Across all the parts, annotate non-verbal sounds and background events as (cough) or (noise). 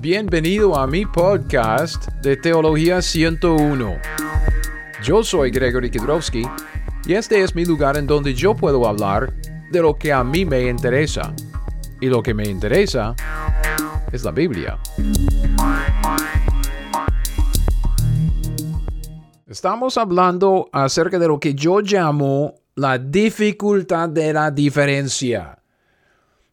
Bienvenido a mi podcast de Teología 101. Yo soy Gregory Kidrowski y este es mi lugar en donde yo puedo hablar de lo que a mí me interesa. Y lo que me interesa es la Biblia. Estamos hablando acerca de lo que yo llamo la dificultad de la diferencia.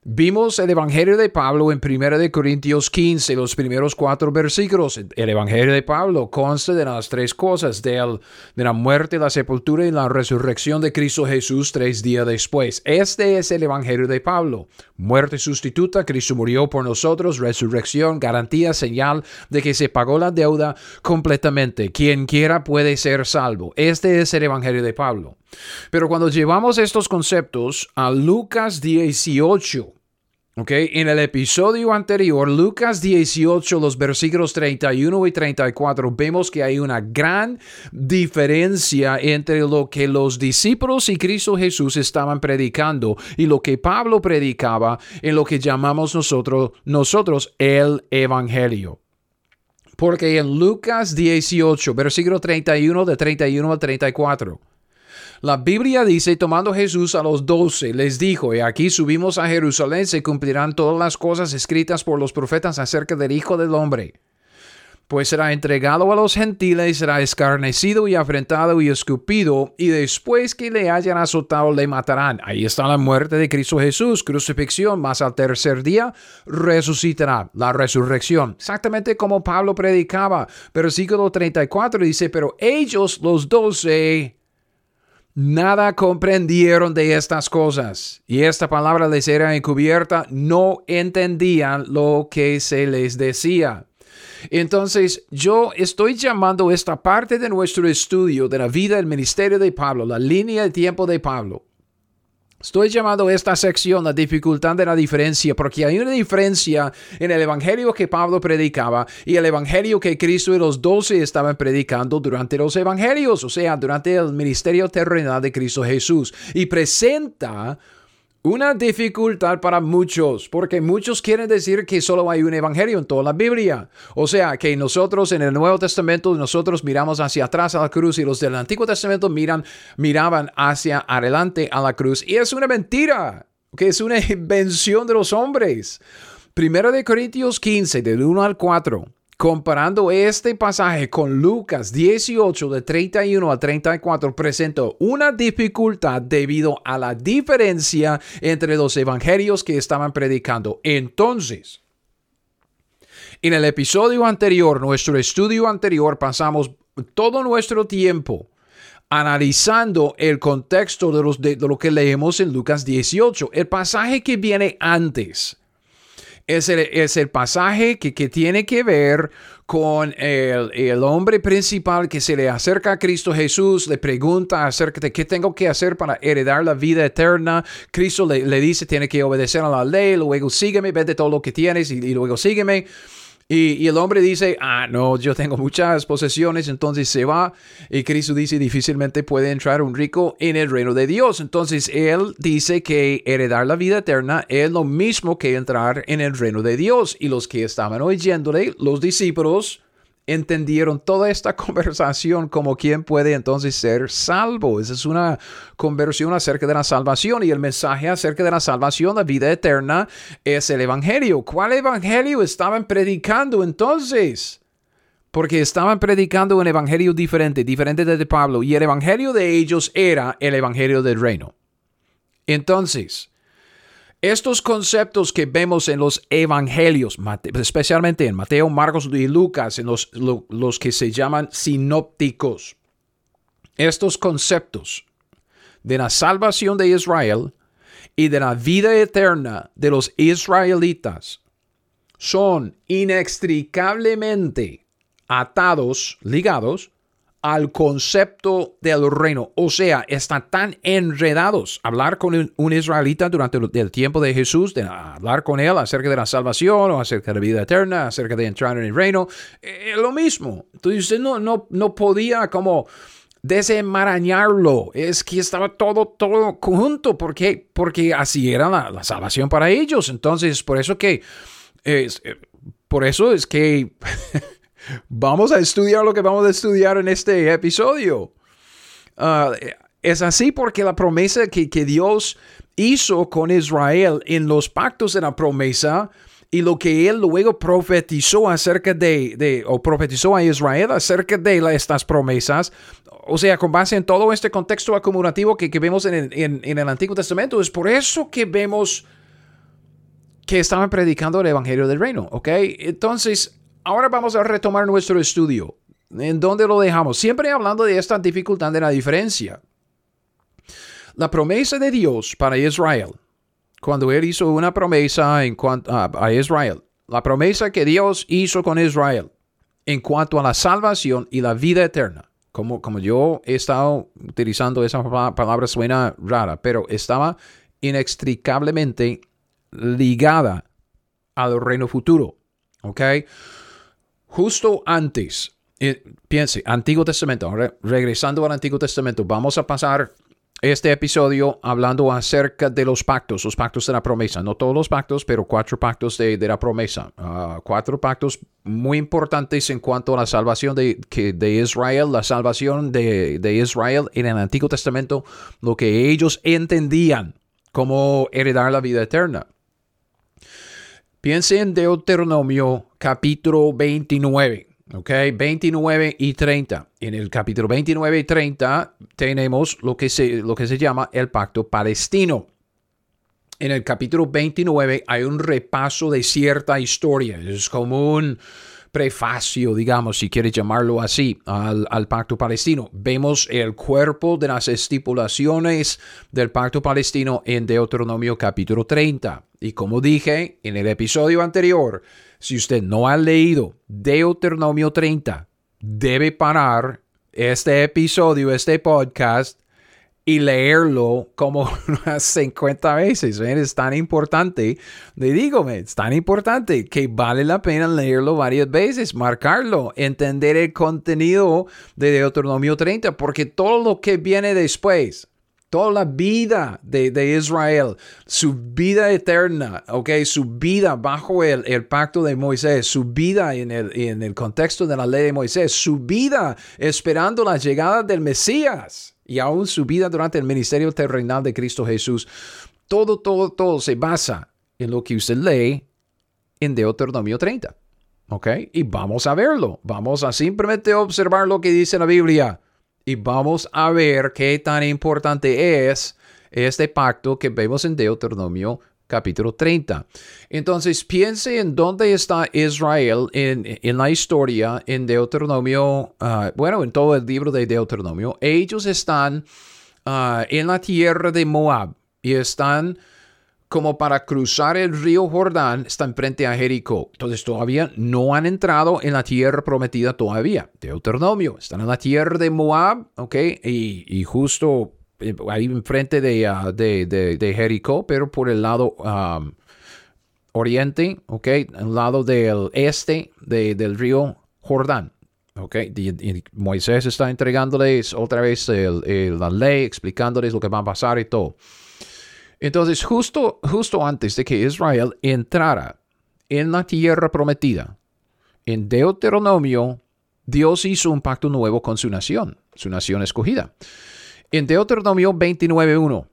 Vimos el Evangelio de Pablo en 1 de Corintios 15, los primeros cuatro versículos. El Evangelio de Pablo consta de las tres cosas, de, de la muerte, la sepultura y la resurrección de Cristo Jesús tres días después. Este es el Evangelio de Pablo. Muerte sustituta, Cristo murió por nosotros, resurrección, garantía, señal de que se pagó la deuda completamente. Quien quiera puede ser salvo. Este es el Evangelio de Pablo. Pero cuando llevamos estos conceptos a Lucas 18, Okay. En el episodio anterior, Lucas 18, los versículos 31 y 34, vemos que hay una gran diferencia entre lo que los discípulos y Cristo Jesús estaban predicando y lo que Pablo predicaba en lo que llamamos nosotros, nosotros el Evangelio. Porque en Lucas 18, versículo 31 de 31 al 34, la Biblia dice, tomando Jesús a los doce, les dijo, y aquí subimos a Jerusalén, se cumplirán todas las cosas escritas por los profetas acerca del Hijo del Hombre. Pues será entregado a los gentiles, será escarnecido y afrentado y escupido, y después que le hayan azotado le matarán. Ahí está la muerte de Cristo Jesús, crucifixión, más al tercer día resucitará, la resurrección. Exactamente como Pablo predicaba. Versículo 34 dice, pero ellos los doce Nada comprendieron de estas cosas, y esta palabra les era encubierta, no entendían lo que se les decía. Entonces, yo estoy llamando esta parte de nuestro estudio de la vida del ministerio de Pablo, la línea de tiempo de Pablo, Estoy llamando esta sección la dificultad de la diferencia porque hay una diferencia en el evangelio que Pablo predicaba y el evangelio que Cristo y los doce estaban predicando durante los evangelios, o sea, durante el ministerio terrenal de Cristo Jesús. Y presenta una dificultad para muchos, porque muchos quieren decir que solo hay un evangelio en toda la Biblia. O sea, que nosotros en el Nuevo Testamento, nosotros miramos hacia atrás a la cruz y los del Antiguo Testamento miran, miraban hacia adelante a la cruz. Y es una mentira, que es una (laughs) invención de los hombres. Primero de Corintios 15, del 1 al 4. Comparando este pasaje con Lucas 18 de 31 a 34, presento una dificultad debido a la diferencia entre los evangelios que estaban predicando. Entonces, en el episodio anterior, nuestro estudio anterior, pasamos todo nuestro tiempo analizando el contexto de, los, de, lo que leemos en Lucas 18, el pasaje que viene antes es el, pasaje que, tiene que ver con el, hombre principal que se le acerca a Cristo Jesús, le pregunta acerca de qué tengo que hacer para heredar la vida eterna. Cristo le, le dice, tiene que obedecer a la ley, luego sígueme, vende todo lo que tienes y luego sígueme. Y, el hombre dice, ah, no, yo tengo muchas posesiones, entonces se va. Y Cristo dice, difícilmente puede entrar un rico en el reino de Dios. Entonces él dice que heredar la vida eterna es lo mismo que entrar en el reino de Dios. Y los que estaban oyéndole, los discípulos, entendieron toda esta (laughs) conversación como quién puede entonces ser salvo. Esa es una conversión acerca de la salvación y el mensaje acerca de la salvación, la vida eterna, es el Evangelio. ¿Cuál Evangelio estaban predicando entonces? Porque estaban predicando un Evangelio diferente, diferente de Pablo, y el Evangelio de ellos era el Evangelio del reino. Entonces, estos conceptos que vemos en los evangelios, especialmente en Mateo, Marcos y Lucas, en los, los que se llaman sinópticos, estos conceptos de la salvación de Israel y de la vida eterna de los israelitas son inextricablemente atados, ligados al concepto del reino. O sea, están tan enredados. Hablar con un, israelita durante el, tiempo de Jesús, de hablar con él acerca de la salvación o acerca de la vida eterna, acerca de entrar en el reino, es lo mismo. Entonces no, no, no podía como desenmarañarlo. Es que estaba todo, todo conjunto, porque, porque así era la, salvación para ellos. Entonces, por eso que... es por eso es que (laughs) vamos a estudiar lo que vamos a estudiar en este episodio. Ah, es así porque la promesa que, que Dios hizo con Israel en los pactos de la promesa y lo que él luego profetizó acerca de, o profetizó a Israel acerca de estas promesas, o sea, con base en todo este contexto acumulativo que, vemos en el, Antiguo Testamento, es por eso que vemos que estaban predicando el Evangelio del Reino, ¿ok? Entonces, ahora vamos a retomar nuestro estudio. ¿En dónde lo dejamos? Siempre hablando de esta dificultad de la diferencia. La promesa de Dios para Israel, cuando Él hizo una promesa en cuanto a, Israel, la promesa que Dios hizo con Israel en cuanto a la salvación y la vida eterna, como, como yo he estado utilizando esa palabra, suena rara, pero estaba inextricablemente ligada al reino futuro. ¿Ok? Justo antes, eh, piense, Antiguo Testamento, regresando al Antiguo Testamento, vamos a pasar este episodio hablando acerca de los pactos, los pactos de la promesa. No todos los pactos, pero cuatro pactos de, la promesa. Ah, cuatro pactos muy importantes en cuanto a la salvación de, de Israel, la salvación de, de Israel en el Antiguo Testamento, lo que ellos entendían como heredar la vida eterna. Piense en Deuteronomio capítulo 29. Ok, 29 y 30. En el capítulo 29 y 30 tenemos lo que se, lo que se llama el pacto palestino. En el capítulo 29 hay un repaso de cierta historia. Es como un prefacio, digamos, si quieres llamarlo así, al, al, pacto palestino. Vemos el cuerpo de las estipulaciones del pacto palestino en Deuteronomio capítulo 30. Y como dije en el episodio anterior, si usted no ha leído Deuteronomio 30, debe parar este episodio, este podcast y leerlo como (laughs) unas 50 veces. Es tan importante, le digo, es tan importante que vale la pena leerlo varias veces, marcarlo, entender el contenido de Deuteronomio 30, porque todo lo que viene después, toda la vida de, Israel, su vida eterna, ¿ok? Su vida bajo el, el pacto de Moisés, su vida en el, en el contexto de la ley de Moisés, su vida esperando la llegada del Mesías y aún su vida durante el ministerio terrenal de Cristo Jesús. Todo, todo, todo se basa en lo que usted lee en Deuteronomio 30. ¿Ok? Y vamos a verlo. Vamos a simplemente observar lo que dice la Biblia y vamos a ver qué tan importante es este pacto que vemos en Deuteronomio capítulo 30. Entonces piense en dónde está Israel en, la historia en Deuteronomio, ah, bueno, en todo el libro de Deuteronomio. Ellos están ah, en la tierra de Moab y están como para cruzar el río Jordán, están frente a Jericó. Entonces todavía no han entrado en la tierra prometida todavía. Deuteronomio, están en la tierra de Moab, ¿ok? Y, justo ahí enfrente ah, de, de, Jericó, pero por el lado um, oriente, ¿ok? Al lado del este del río Jordán. ¿ok? Moisés está entregándoles otra vez la ley, explicándoles lo que va a pasar y todo. Entonces, justo, justo antes de que Israel entrara en la tierra prometida, en Deuteronomio, Dios hizo un pacto nuevo con su nación, su nación escogida. En Deuteronomio 29.1,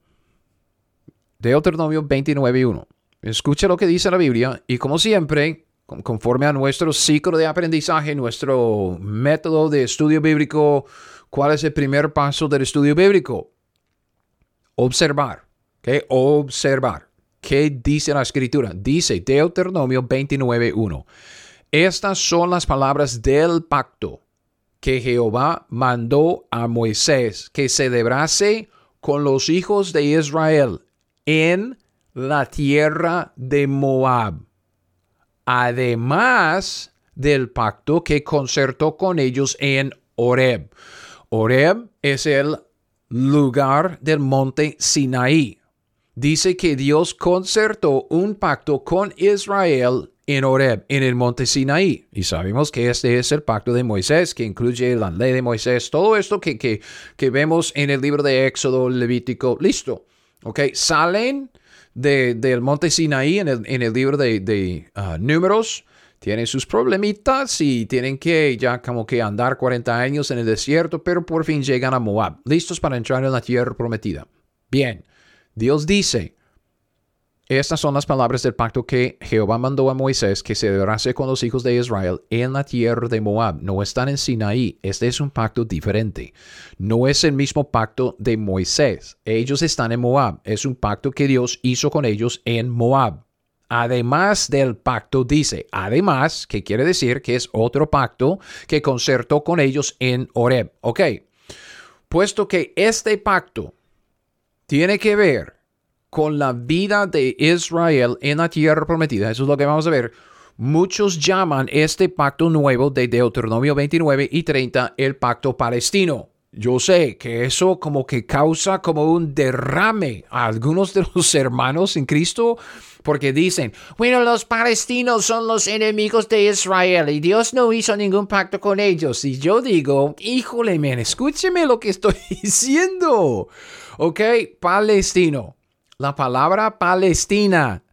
Deuteronomio 29.1, escucha lo que dice la Biblia y como siempre, conforme a nuestro ciclo de aprendizaje, nuestro método de estudio bíblico, ¿cuál es el primer paso del estudio bíblico? Observar. ¿okay? Observar. ¿Qué dice la escritura? Dice Deuteronomio 29.1. Estas son las palabras del pacto que Jehová mandó a Moisés que celebrase con los hijos de Israel en la tierra de Moab. Además del pacto que concertó con ellos en Oreb. Oreb es el lugar del monte Sinaí dice que Dios concertó un pacto con Israel en Oreb, en el monte Sinaí. Y sabemos que este es el pacto de Moisés, que incluye la ley de Moisés, todo esto que, que, vemos en el libro de Éxodo, Levítico, listo. ¿Ok? Salen del monte Sinaí en el, en el libro de, de uh, Números, tienen sus problemitas y tienen que ya como que andar 40 años en el desierto, pero por fin llegan a Moab, listos para entrar en la tierra prometida. Bien, Dios dice, estas son las palabras del pacto que Jehová mandó a Moisés que se celebrase con los hijos de Israel en la tierra de Moab. No están en Sinaí. Este es un pacto diferente. No es el mismo pacto de Moisés. Ellos están en Moab. Es un pacto que Dios hizo con ellos en Moab además del pacto, dice, además, que quiere decir que es otro pacto que concertó con ellos en Oreb. Ok, puesto que este pacto tiene que ver con la vida de Israel en la tierra prometida, eso es lo que vamos a ver. Muchos llaman este pacto nuevo de Deuteronomio 29 y 30 el pacto palestino. Yo sé que eso como que causa como un derrame a algunos de los (laughs) hermanos en Cristo porque dicen, bueno, los palestinos son los enemigos de Israel y Dios no hizo ningún pacto con ellos. Y yo digo, híjole, men, escúcheme lo que estoy (laughs) diciendo. Ok, palestino. La palabra Palestina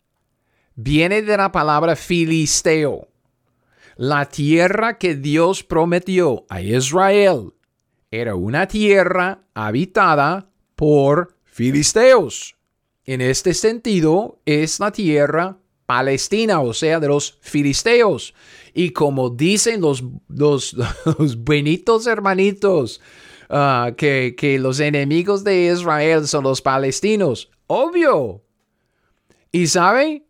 viene de la palabra filisteo. La tierra que Dios prometió a Israel era una tierra habitada por filisteos. En este sentido, es la tierra palestina, o sea, de los filisteos. Y como dicen los, los, (laughs) buenitos hermanitos, ah, que, que los enemigos de Israel son los palestinos. Obvio. Y saben,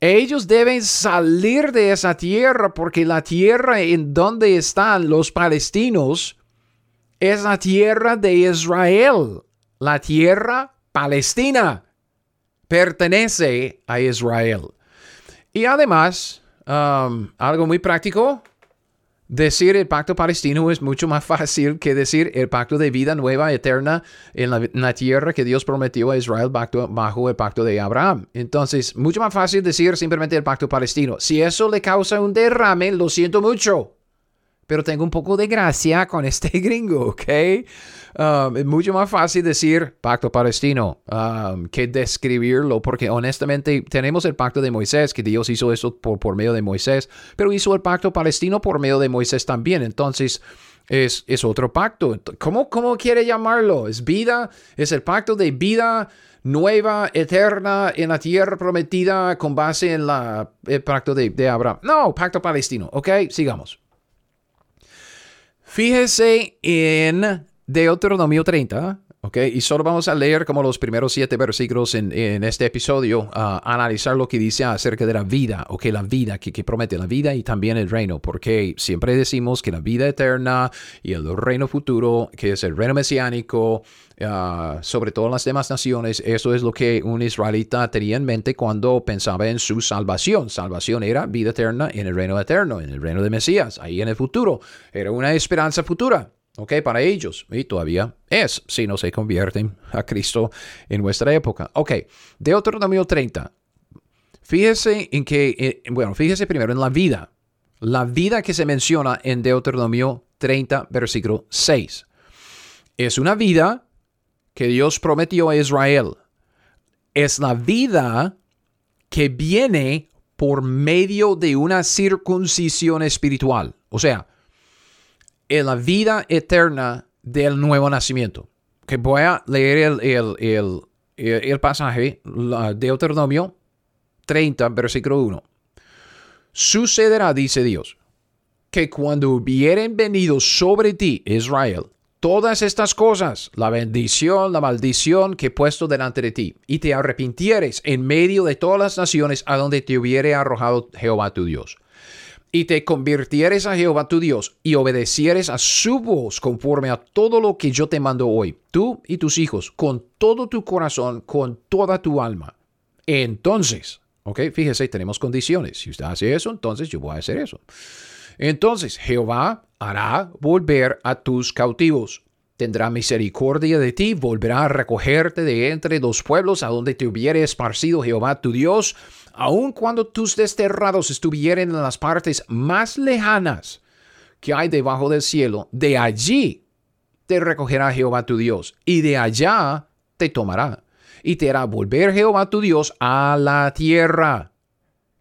ellos deben salir de esa tierra porque la tierra en donde están los palestinos es la tierra de Israel, la tierra palestina pertenece a Israel. Y además, um, algo muy práctico, decir el pacto palestino es mucho más fácil que decir el pacto de vida nueva, eterna, en la, tierra que Dios prometió a Israel bajo, el pacto de Abraham. Entonces, mucho más fácil decir simplemente el pacto palestino. Si eso le causa un derrame, lo siento mucho pero tengo un poco de gracia con este (laughs) gringo, ¿ok? Um, es mucho más fácil decir pacto palestino um, que describirlo, porque honestamente tenemos el pacto de Moisés, que Dios hizo eso por, por medio de Moisés, pero hizo el pacto palestino por medio de Moisés también. Entonces, es, es, otro pacto. ¿Cómo, ¿Cómo quiere llamarlo? ¿Es vida? ¿Es el pacto de vida nueva, eterna en la tierra prometida con base en la, el pacto de, de Abraham? No, pacto palestino. Ok, sigamos. Fíjese en Deuteronomio 30, ¿ok? Y solo vamos a leer como los primeros siete versículos en, este episodio, a analizar lo que dice acerca de la vida, ¿ok? La vida que, promete la vida y también el reino, porque siempre decimos que la vida eterna y el reino futuro, que es el reino mesiánico, uh, sobre todas las demás naciones, eso es lo que un israelita tenía en mente cuando pensaba en su salvación. Salvación era vida eterna en el reino eterno, en el reino de Mesías, ahí en el futuro. Era una esperanza futura. ¿Ok? Para ellos, y todavía es, si no se convierten a Cristo en nuestra época. Ok, Deuteronomio 30. Fíjese en que, eh, bueno, fíjese primero en la vida. La vida que se menciona en Deuteronomio 30, versículo 6. Es una vida que Dios prometió a Israel. Es la vida que viene por medio de una circuncisión espiritual. O sea, en la vida eterna del nuevo nacimiento. Que voy a leer el, el, pasaje, Deuteronomio 30, versículo 1. Sucederá, dice Dios, que cuando hubieren venido sobre ti, Israel, todas estas cosas, la bendición, la maldición que he puesto delante de ti, y te arrepintieres en medio de todas las naciones a donde te hubiere arrojado Jehová tu Dios y te convirtieres a Jehová tu Dios y obedecieres a su voz conforme a todo lo que yo te mando hoy, tú y tus hijos, con todo tu corazón, con toda tu alma. Entonces, ok, fíjese, tenemos condiciones. Si usted hace eso, entonces yo voy a hacer eso. Entonces, Jehová hará volver a tus cautivos. Tendrá misericordia de ti, volverá a recogerte de entre los pueblos a donde te hubiere esparcido Jehová tu Dios aun cuando tus desterrados estuvieran en las partes más lejanas que hay debajo del cielo, de allí te recogerá Jehová tu Dios, y de allá te tomará, y te hará volver Jehová tu Dios a la tierra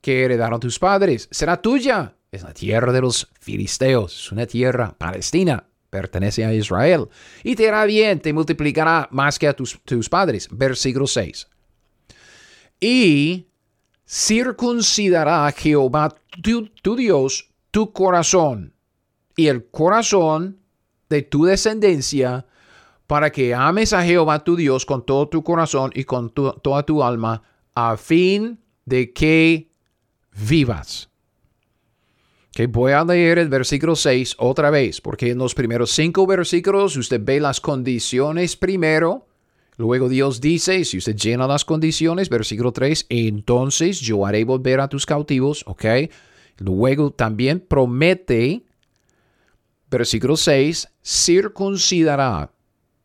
que heredaron tus padres. Será tuya, es la tierra de los filisteos, es una tierra palestina, pertenece a Israel. Y te hará bien, te multiplicará más que a tus, tus padres. Versículo 6. Y circuncidará Jehová tu, tu Dios tu corazón y el corazón de tu descendencia para que ames a Jehová tu Dios con todo tu corazón y con toda tu alma, a fin de que vivas. Que voy a leer el versículo 6 otra vez, porque en los primeros cinco versículos usted ve las condiciones primero, luego Dios dice, si usted llena las condiciones, versículo 3, entonces yo haré volver a tus cautivos, ¿ok? Luego también promete, versículo 6, circuncidará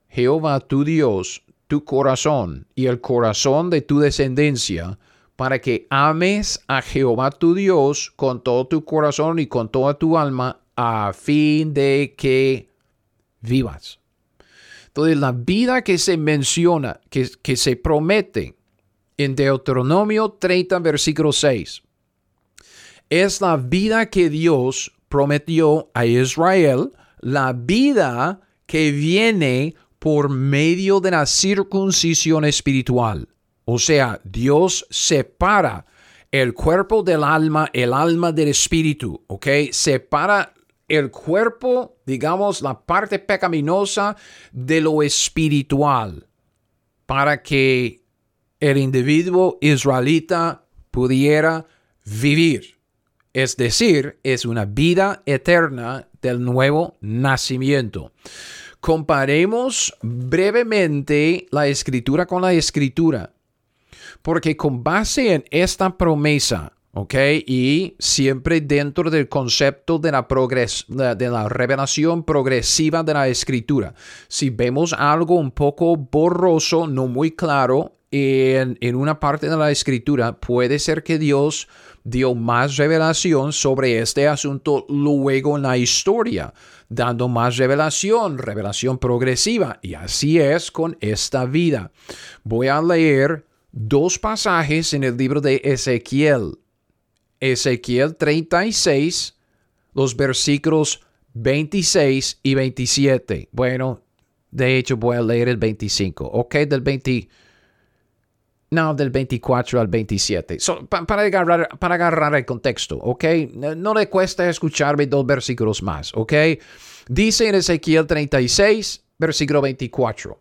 Jehová tu Dios, tu corazón y el corazón de tu descendencia, para que ames a Jehová tu Dios con todo tu corazón y con toda tu alma, a fin de que vivas. Entonces, la vida que se menciona, que, se promete en Deuteronomio 30, versículo 6, es la vida que Dios prometió a Israel, la vida que viene por medio de la circuncisión espiritual. O sea, Dios separa el cuerpo del alma, el alma del espíritu, ¿ok? Separa el cuerpo, digamos, la parte pecaminosa de lo espiritual, para que el individuo israelita pudiera vivir. Es decir, es una vida eterna del nuevo nacimiento comparemos brevemente la escritura con la escritura, porque con base en esta promesa, ¿ok? Y siempre dentro del concepto de la, progres de la revelación progresiva de la escritura. Si vemos algo un poco borroso, no muy claro, en, en una parte de la escritura, puede ser que Dios dio más revelación sobre este asunto luego en la historia dando más revelación, revelación progresiva. Y así es con esta vida. Voy a leer dos pasajes en el libro de Ezequiel. Ezequiel 36, los versículos 26 y 27. Bueno, de hecho voy a leer el 25. Ok, del 20. No, del 24 al 27. para, agarrar, para agarrar el contexto, ¿ok? No le cuesta escucharme dos versículos más, ¿ok? Dice en Ezequiel 36, versículo 24.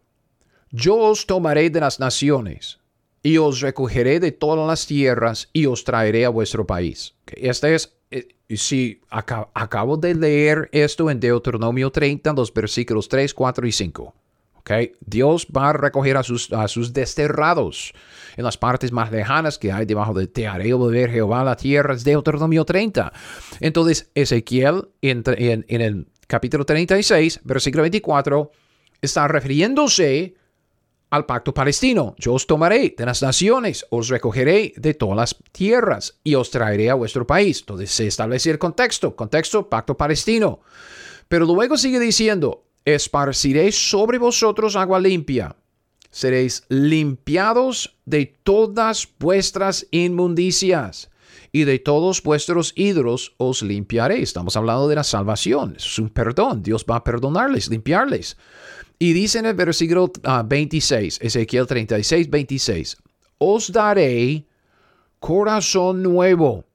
Yo os tomaré de las naciones y os recogeré de todas las tierras y os traeré a vuestro país. Este es, eh, si acabo de leer esto en Deuteronomio 30, los versículos 3, 4 y 5. Dios va a recoger a sus, a sus desterrados en las partes más lejanas que hay debajo de Te haré volver Jehová a la tierra, es Deuteronomio 30. Entonces, Ezequiel en, en, el capítulo 36, versículo 24, está refiriéndose al pacto palestino. Yo os tomaré de las naciones, os recogeré de todas las tierras y os traeré a vuestro país. Entonces se establece el contexto, contexto, pacto palestino. Pero luego sigue diciendo, esparciréis sobre vosotros agua limpia. Seréis limpiados de todas vuestras inmundicias y de todos vuestros ídolos os limpiaré. Estamos hablando de la salvación. Es un perdón. Dios va a perdonarles, limpiarles. Y dice en el versículo 26, ah, Ezequiel 36, 26, os daré corazón nuevo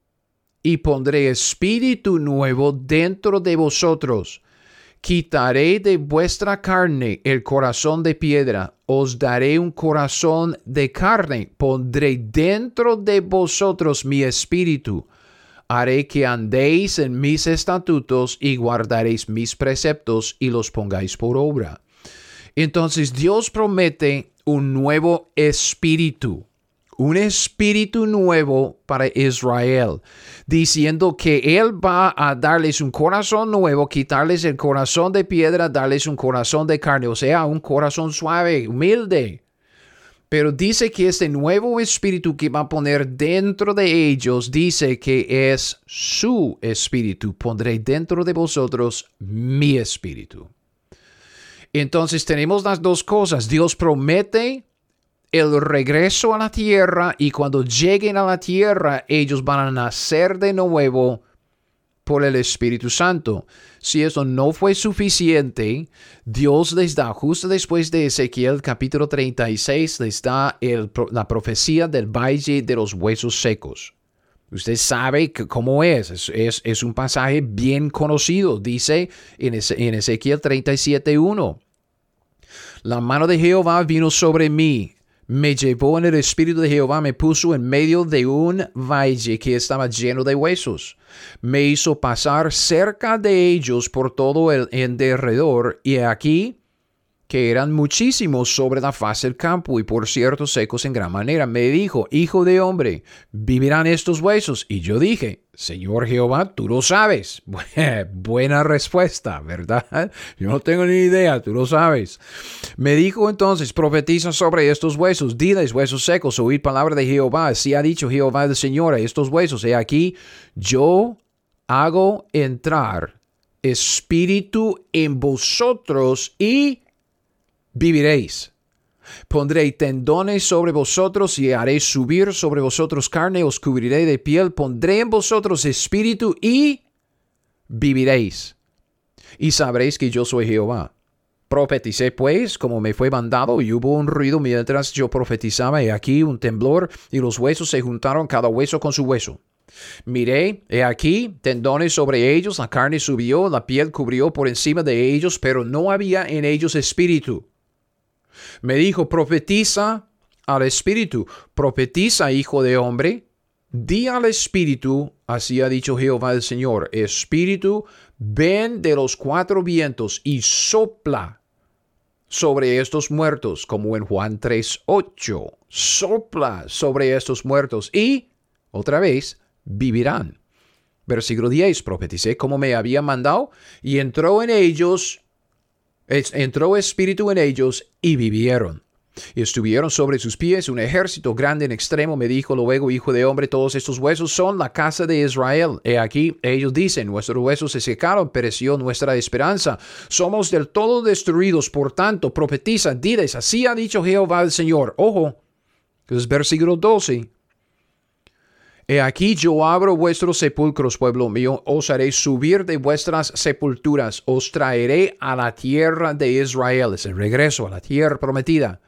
y pondré espíritu nuevo dentro de vosotros Quitaré de vuestra carne el corazón de piedra, os daré un corazón de carne, pondré dentro de vosotros mi espíritu. Haré que andéis en mis estatutos y guardaréis mis preceptos y los pongáis por obra. Entonces Dios promete un nuevo espíritu un espíritu nuevo para Israel, diciendo que Él va a darles un corazón nuevo, quitarles el corazón de piedra, darles un corazón de carne, o sea, un corazón suave, humilde. Pero dice que este nuevo espíritu que va a poner dentro de ellos, dice que es su espíritu. Pondré dentro de vosotros mi espíritu. Entonces tenemos las dos cosas. Dios promete el regreso a la tierra y cuando lleguen a la tierra ellos van a nacer de nuevo por el Espíritu Santo. Si eso no fue suficiente, Dios les da, justo después de Ezequiel capítulo 36, les da la profecía del valle de los huesos secos. Usted sabe cómo es. Es, un pasaje bien conocido. Dice en Ezequiel 37.1. La mano de Jehová vino sobre mí me llevó en el espíritu de Jehová, me puso en medio de un valle que estaba lleno de huesos. Me hizo pasar cerca de ellos por todo el en derredor, y aquí que eran muchísimos sobre la faz del campo y por cierto secos en gran manera. Me dijo, Hijo de hombre, ¿vivirán estos huesos? Y yo dije, Señor Jehová, tú lo sabes. (laughs) Buena respuesta, ¿verdad? (laughs) Yo no tengo ni idea, tú lo sabes. Me dijo entonces, profetiza sobre estos huesos, diles huesos secos, oíd palabra de Jehová. Así ha dicho Jehová el Señor estos huesos. He aquí, yo hago entrar espíritu en vosotros y viviréis. Pondré tendones sobre vosotros y haré subir sobre vosotros carne, os cubriré de piel, pondré en vosotros espíritu y viviréis. Y sabréis que yo soy Jehová. Profeticé pues como me fue mandado y hubo un ruido mientras yo profetizaba y aquí un temblor y los huesos se juntaron cada hueso con su hueso. Miré, he aquí, tendones sobre ellos, la carne subió, la piel cubrió por encima de ellos, pero no había en ellos espíritu. Me dijo, profetiza al Espíritu, profetiza, hijo de hombre, di al Espíritu, así ha dicho Jehová el Señor, Espíritu, ven de los cuatro vientos y sopla sobre estos muertos, como en Juan 3:8, sopla sobre estos muertos y, otra vez, vivirán. Versículo 10, profeticé como me había mandado y entró en ellos entró espíritu en ellos y vivieron. Y estuvieron sobre sus pies un ejército grande en extremo. Me dijo luego, hijo de hombre, todos estos huesos son la casa de Israel. He aquí, ellos dicen, nuestros huesos se secaron, pereció nuestra esperanza. Somos del todo destruidos. Por tanto, profetiza, diles, así ha dicho Jehová el Señor. Ojo, que es versículo 12. He aquí yo abro vuestros sepulcros, pueblo mío, os haré subir de vuestras sepulturas, os traeré a la tierra de Israel, es el regreso a la tierra prometida.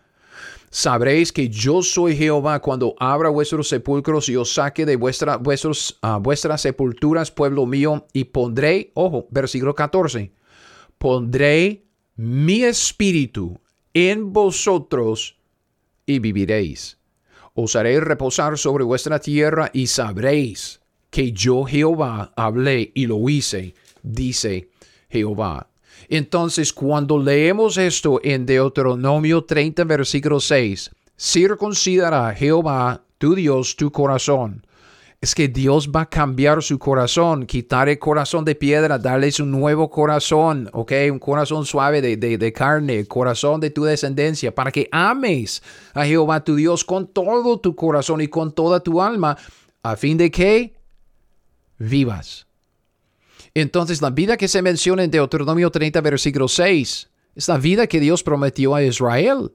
Sabréis que yo soy Jehová cuando abra vuestros sepulcros y os saque de uh, vuestras sepulturas, pueblo mío, y pondré, ojo, versículo 14, pondré mi espíritu en vosotros y viviréis os haré reposar sobre vuestra tierra y sabréis que yo Jehová hablé y lo hice, dice Jehová. Entonces, cuando leemos esto en Deuteronomio 30, versículo 6, circuncidará Jehová tu Dios tu corazón es que Dios va a cambiar su corazón, quitar el corazón de piedra, darles un nuevo corazón, ¿ok? Un corazón suave de, de, de carne, corazón de tu descendencia, para que ames a Jehová tu Dios con todo tu corazón y con toda tu alma, a fin de que vivas. Entonces, la vida que se menciona en Deuteronomio 30, versículo 6, es la vida que Dios prometió a Israel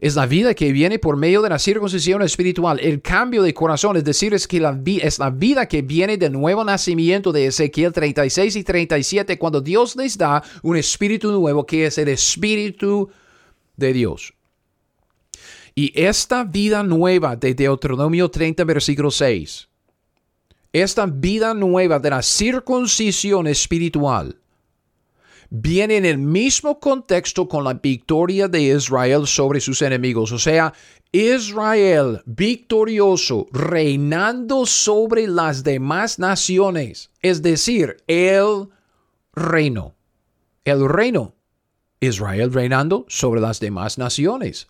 es la vida que viene por medio de la circuncisión espiritual, el cambio de corazón, es decir, es la la vida que viene del nuevo nacimiento de Ezequiel 36 y 37, cuando Dios les da un espíritu nuevo que es el espíritu de Dios. Y esta vida nueva de Deuteronomio 30, versículo 6, esta vida nueva de la circuncisión espiritual, viene en el mismo contexto con la victoria de Israel sobre sus enemigos. O sea, Israel victorioso, reinando sobre las demás naciones. Es decir, el reino. El reino. Israel reinando sobre las demás naciones.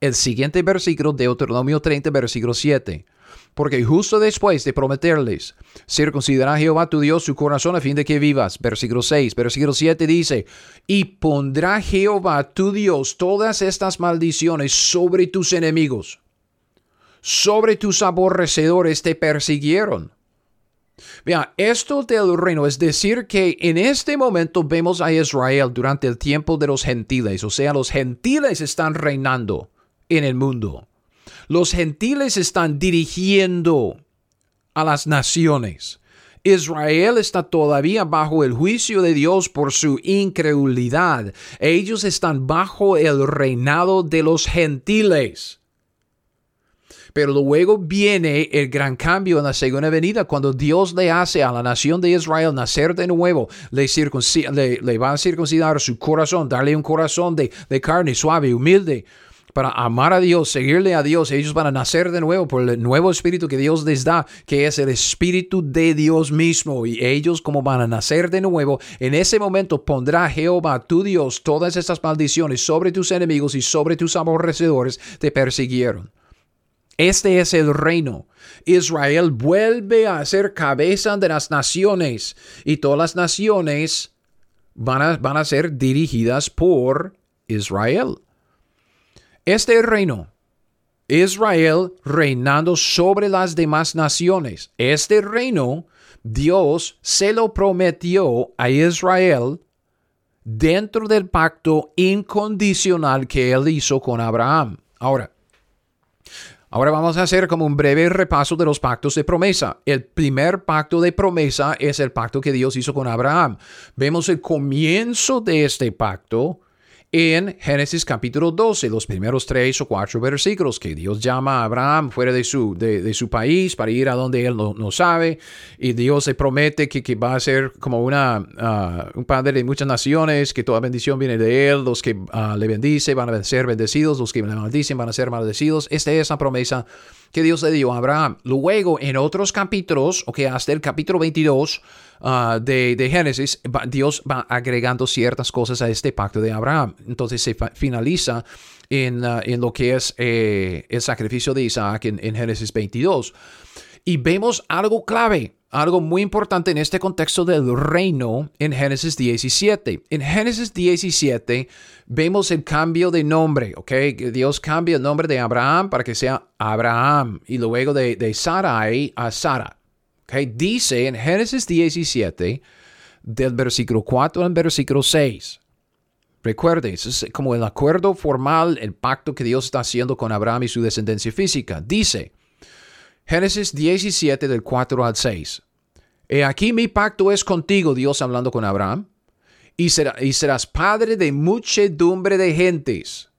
El siguiente versículo, de Deuteronomio 30, versículo 7. Porque justo después de prometerles, circuncidará Jehová tu Dios su corazón a fin de que vivas. Versículo 6. Versículo 7 dice, y pondrá Jehová tu Dios todas estas maldiciones sobre tus enemigos. Sobre tus aborrecedores te persiguieron. Vea, esto del reino es decir que en este momento vemos a Israel durante el tiempo de los gentiles, o sea, los gentiles están reinando en el mundo. Los gentiles están dirigiendo a las naciones. Israel está todavía bajo el juicio de Dios por su incredulidad. Ellos están bajo el reinado de los gentiles. Pero luego viene el gran cambio en la segunda venida, cuando Dios le hace a la nación de Israel nacer de nuevo, le, va a circuncidar su corazón, darle un corazón de, de carne suave, humilde, para amar a Dios, seguirle a Dios. Ellos van a nacer de nuevo por el nuevo espíritu que Dios les da, que es el espíritu de Dios mismo. Y ellos como van a nacer de nuevo, en ese momento pondrá Jehová tu Dios todas estas maldiciones sobre tus enemigos y sobre tus aborrecedores te persiguieron. Este es el reino. Israel vuelve a ser cabeza de las naciones y todas las naciones van a, van a ser dirigidas por Israel. Este reino, Israel reinando sobre las demás naciones, este reino Dios se lo prometió a Israel dentro del pacto incondicional que él hizo con Abraham. Ahora, Ahora vamos a hacer como un breve repaso de los pactos de promesa. El primer pacto de promesa es el pacto que Dios hizo con Abraham. Vemos el comienzo de este pacto en Génesis capítulo 12, los primeros tres o cuatro versículos, que Dios llama a Abraham fuera de su, de, su país para ir a donde él no, sabe, y Dios le promete que, va a ser como una, ah, un padre de muchas naciones, que toda bendición viene de él, los que uh, le bendice van a ser bendecidos, los que le maldicen van a ser maldecidos. Esta es la promesa que Dios le dio a Abraham. Luego, en otros capítulos, o que hasta el capítulo 22 ah, de, de, Génesis, Dios va agregando ciertas cosas a este pacto de Abraham. Entonces se finaliza en, ah, en, lo que es eh, el sacrificio de Isaac en, en Génesis 22. Y vemos algo clave algo muy importante en este contexto del reino en Génesis 17. En Génesis 17 vemos el cambio de nombre, ¿ok? Dios cambia el nombre de Abraham para que sea Abraham y luego de, de Sarai a Sara. ¿ok? Dice en Génesis 17 del versículo 4 al versículo 6. Recuerde, es como el acuerdo formal, el pacto que Dios está haciendo con Abraham y su descendencia física. Dice, Génesis 17 del 4 al 6. He aquí mi pacto es contigo, Dios hablando con Abraham, y, serás padre de muchedumbre de gentes.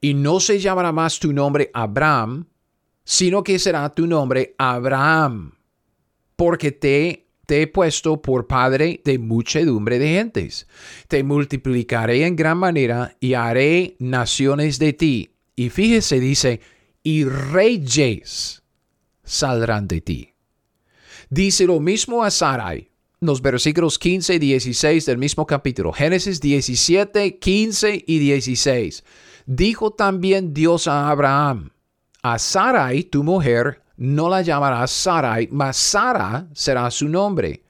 Y no se llamará más tu nombre Abraham, sino que será tu nombre Abraham, porque te he puesto por padre de muchedumbre de gentes. Te multiplicaré en gran manera y haré naciones de ti. Y fíjese, dice, y reyes saldrán de ti. Dice lo mismo a Sarai, los versículos 15 y 16 del mismo capítulo, Génesis 17, 15 y 16. Dijo también Dios a Abraham, a Sarai, tu mujer, no la llamarás Sarai, mas Sara será su nombre.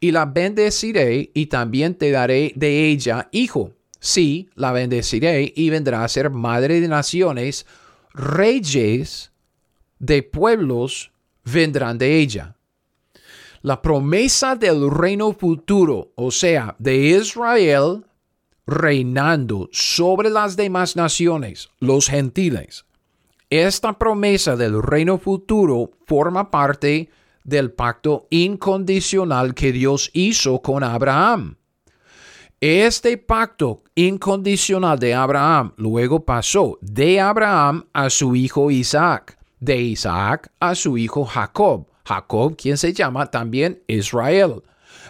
Y la bendeciré y también te daré de ella hijo. Sí, la bendeciré y vendrá a ser madre de naciones, reyes de pueblos vendrán de ella la promesa del reino futuro, o sea, de Israel reinando sobre las demás naciones, los gentiles. Esta promesa del reino futuro forma parte del pacto incondicional que Dios hizo con Abraham. Este pacto incondicional de Abraham luego pasó de Abraham a su hijo Isaac, de Isaac a su hijo Jacob, Jacob, quien se llama también Israel.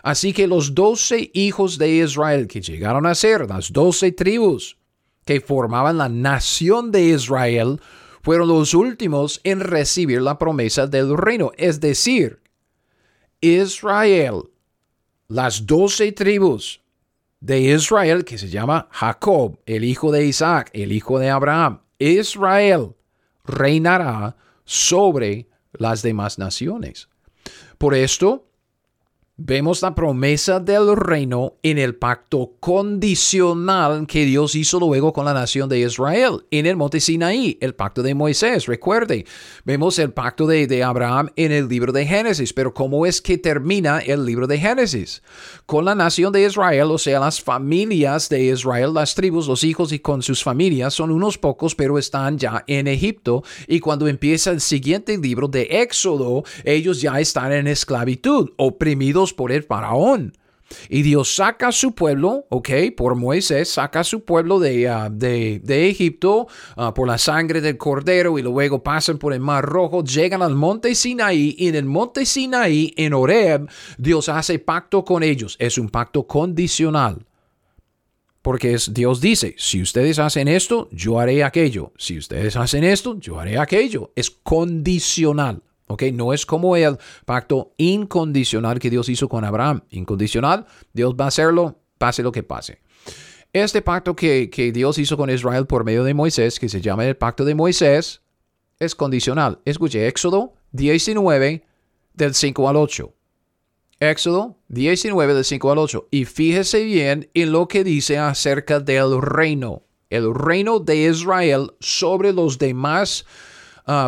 Así que los doce hijos de Israel que llegaron a ser las doce tribus que formaban la nación de Israel, fueron los últimos en recibir la promesa del reino. Es decir, Israel, las doce tribus de Israel, que se llama Jacob, el hijo de Isaac, el hijo de Abraham, Israel reinará sobre las demás naciones. Por esto, vemos la promesa del reino en el pacto condicional que Dios hizo luego con la nación de Israel en el monte Sinaí, el pacto de Moisés. Recuerde, vemos el pacto de, de, Abraham en el libro de Génesis, pero ¿cómo es que termina el libro de Génesis? Con la nación de Israel, o sea, las familias de Israel, las tribus, los hijos y con sus familias, son unos pocos, pero están ya en Egipto. Y cuando empieza el siguiente libro de Éxodo, ellos ya están en esclavitud, oprimidos por el faraón. Y Dios saca a su pueblo, ok, por Moisés, saca a su pueblo de, ah, de, Egipto ah, por la sangre del cordero y luego pasan por el mar rojo, llegan al monte Sinaí y en el monte Sinaí, en Oreb, Dios hace pacto con ellos. Es un pacto condicional. Porque es, Dios dice, si ustedes hacen esto, yo haré aquello. Si ustedes hacen esto, yo haré aquello. Es condicional. No es como el pacto incondicional que Dios hizo con Abraham. Incondicional, Dios va a hacerlo, pase lo que pase. Este pacto que, que Dios hizo con Israel por medio de Moisés, que se llama el pacto de Moisés, es condicional. Escuche, Éxodo 19 del 5 al 8. Éxodo 19 del 5 al 8. Y fíjese bien en lo que dice acerca del reino. El reino de Israel sobre los demás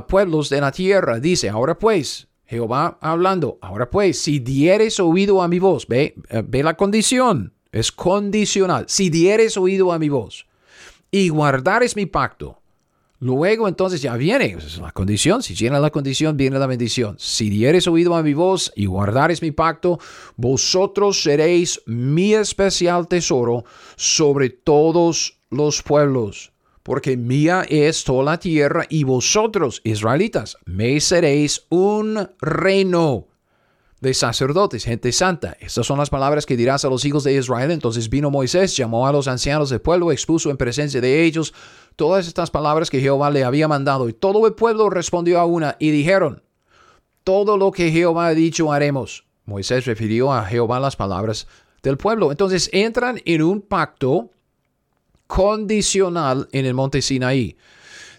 pueblos de la tierra. Dice, ahora pues, Jehová hablando, ahora pues, si dieres oído a mi voz, ve, ve la condición, es condicional, si dieres oído a mi voz y guardares mi pacto, luego entonces ya viene la condición, si llena la condición, viene la bendición. Si dieres oído a mi voz y guardares mi pacto, vosotros seréis mi especial tesoro sobre todos los pueblos porque mía es toda la tierra y vosotros, israelitas, me seréis un reino de sacerdotes, gente santa. Estas son las palabras que dirás a los hijos de Israel. Entonces vino Moisés, llamó a los ancianos del pueblo, expuso en presencia de ellos todas estas palabras que Jehová le había mandado. Y todo el pueblo respondió a una y dijeron, todo lo que Jehová ha dicho haremos. Moisés refirió a Jehová las palabras del pueblo. Entonces entran en un pacto condicional en el monte Sinaí.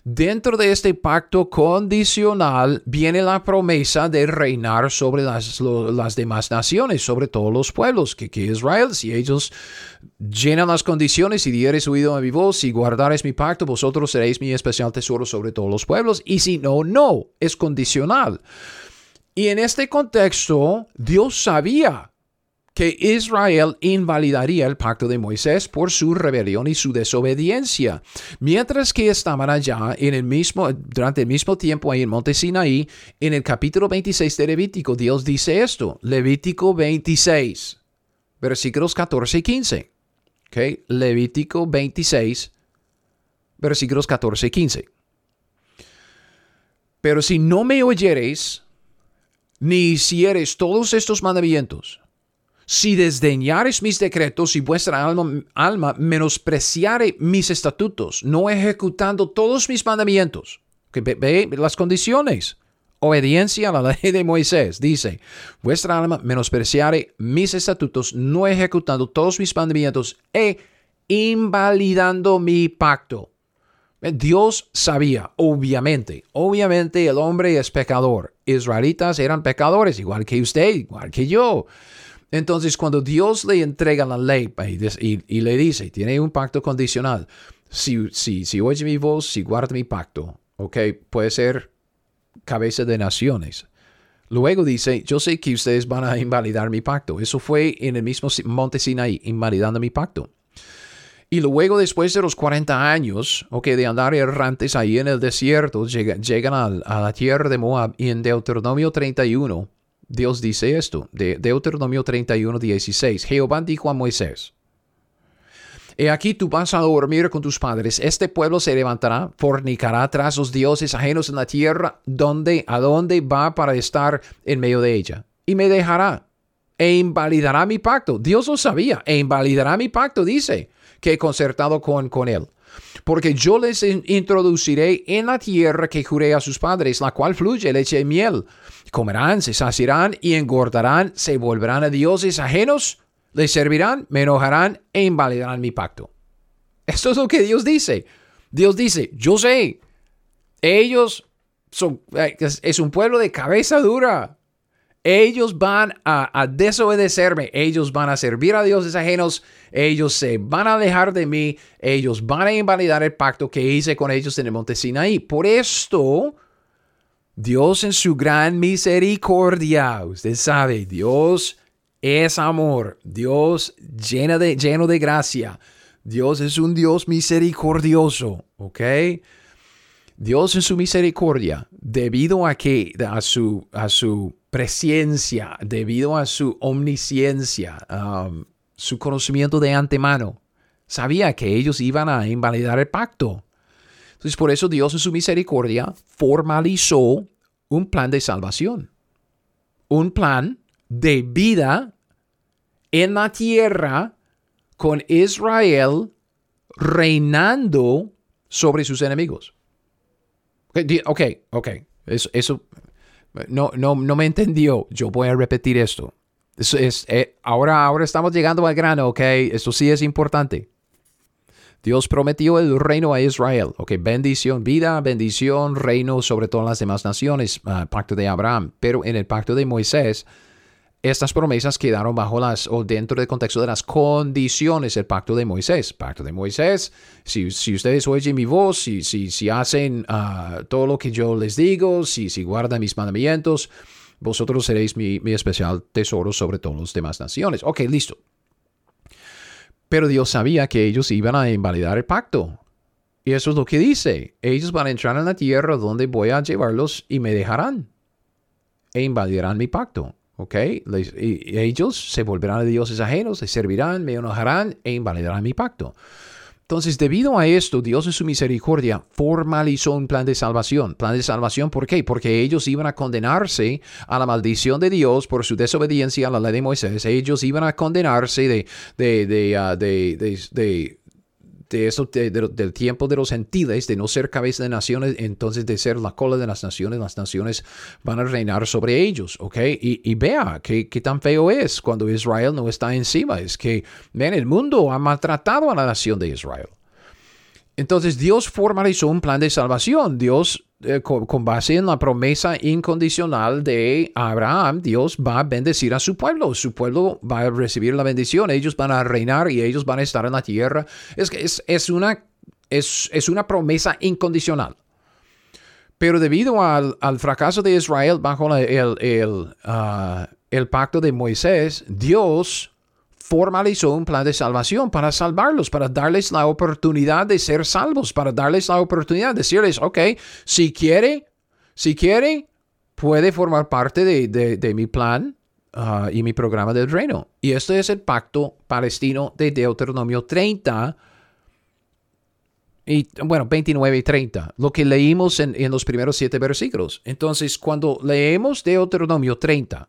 Dentro de este pacto condicional viene la promesa de reinar sobre las, las demás naciones, sobre todos los pueblos, que, que, Israel, si ellos llenan las condiciones y dieres oído a mi voz y guardares mi pacto, vosotros seréis mi especial tesoro sobre todos los pueblos, y si no, no, es condicional. Y en este contexto, Dios sabía que Israel invalidaría el pacto de Moisés por su rebelión y su desobediencia. Mientras que estaban allá en el mismo, durante el mismo tiempo ahí en Monte Sinaí, en el capítulo 26 de Levítico, Dios dice esto, Levítico 26, versículos 14 y 15. Okay? Levítico 26, versículos 14 y 15. Pero si no me oyereis, ni hiciereis todos estos mandamientos, si desdeñares mis decretos y vuestra alma, menospreciare mis estatutos, no ejecutando todos mis mandamientos, que ve, las condiciones, obediencia a la ley de Moisés, dice, vuestra alma menospreciare mis estatutos, no ejecutando todos mis mandamientos e invalidando mi pacto. Dios sabía, obviamente, obviamente el hombre es pecador. Israelitas eran pecadores, igual que usted, igual que yo. Entonces, cuando Dios le entrega la ley y, le dice, tiene un pacto condicional, si, si, si oye mi voz, si guarda mi pacto, ok, puede ser cabeza de naciones. Luego dice, yo sé que ustedes van a invalidar mi pacto. Eso fue en el mismo monte Sinaí, invalidando mi pacto. Y luego, después de los 40 años, ok, de andar errantes ahí en el desierto, llegan, llegan a, a la tierra de Moab y en Deuteronomio 31 Dios dice esto, de Deuteronomio 31, 16. Jehová dijo a Moisés, He aquí tú vas a dormir con tus padres, este pueblo se levantará, fornicará tras los dioses ajenos en la tierra, donde, a dónde va para estar en medio de ella, y me dejará, e invalidará mi pacto. Dios lo sabía, e invalidará mi pacto, dice, que he concertado con, con él. Porque yo les introduciré en la tierra que juré a sus padres, la cual fluye leche y miel comerán, se saciarán y engordarán, se volverán a dioses ajenos, les servirán, me enojarán e invalidarán mi pacto. Esto es lo que Dios dice. Dios dice, yo sé, ellos son, es un pueblo de cabeza dura. Ellos van a, desobedecerme, ellos van a servir a dioses ajenos, ellos se van a alejar de mí, ellos van a invalidar el pacto que hice con ellos en el monte Sinaí. Por esto, Dios en su gran misericordia, usted sabe, Dios es amor, Dios lleno de, lleno de gracia, Dios es un Dios misericordioso, ¿ok? Dios en su misericordia, debido a que a su, a su presencia, debido a su omnisciencia, um, su conocimiento de antemano, sabía que ellos iban a invalidar el pacto. Entonces, por eso Dios en su misericordia formalizó un plan de salvación, un plan de vida en la tierra con Israel reinando sobre sus enemigos. Ok, ok, eso, eso no, no, no me entendió. Yo voy a repetir esto. Eh, ahora, ahora estamos llegando al grano, ok. Esto sí es importante. Dios prometió el reino a Israel. Ok, bendición, vida, bendición, reino sobre todas las demás naciones, ah, pacto de Abraham. Pero en el pacto de Moisés, estas promesas quedaron bajo las o dentro del contexto de las condiciones del pacto de Moisés. Pacto de Moisés, si, si ustedes oyen mi voz, si, si, si hacen ah, todo lo que yo les digo, si, si guardan mis mandamientos, vosotros seréis mi, mi especial tesoro sobre todas las demás naciones. Ok, listo. Pero Dios sabía que ellos iban a invalidar el pacto. Y eso es lo que dice. Ellos van a entrar en la tierra donde voy a llevarlos y me dejarán. E invalidarán mi pacto. ¿Ok? y ellos se volverán a dioses ajenos, se servirán, me enojarán e invalidarán mi pacto. Entonces, debido a esto, Dios en su misericordia formalizó un plan de salvación. Plan de salvación, ¿por qué? Porque ellos iban a condenarse a la maldición de Dios por su desobediencia a la ley de Moisés. Ellos iban a condenarse de, de, de, uh, de de eso, del tiempo de los gentiles, de no ser cabeza de naciones, entonces de ser la cola de las naciones, las naciones van a reinar sobre ellos, ¿ok? Y, vea qué, qué tan feo es cuando Israel no está encima, es que, ven, el mundo ha maltratado a la nación de Israel. Entonces Dios formalizó un plan de salvación. Dios, eh, con, base en la promesa incondicional de Abraham, Dios va a bendecir a su pueblo. Su pueblo va a recibir la bendición. Ellos van a reinar y ellos van a estar en la tierra. Es que es, una, es, una promesa incondicional. Pero debido al, fracaso de Israel bajo el, el, ah, el pacto de Moisés, Dios formalizó un plan de salvación para salvarlos, para darles la oportunidad de ser salvos, para darles la oportunidad de decirles, ok, si quiere, si quiere, puede formar parte de, mi plan uh, y mi programa del reino. Y este es el pacto palestino de Deuteronomio 30. Y bueno, 29 y 30, lo que leímos en, en los primeros siete versículos. Entonces, cuando leemos Deuteronomio 30,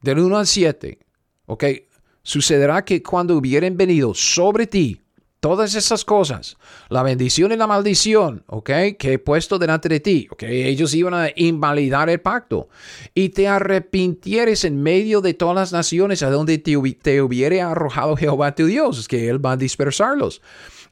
del 1 al 7, ¿ok? Sucederá que cuando hubieren venido sobre ti todas esas cosas, la bendición y la maldición, ¿ok? Que he puesto delante de ti, ¿ok? Ellos iban a invalidar el pacto. Y te arrepintieres en medio de todas las naciones a donde te, te hubiere arrojado Jehová tu Dios, que Él va a dispersarlos.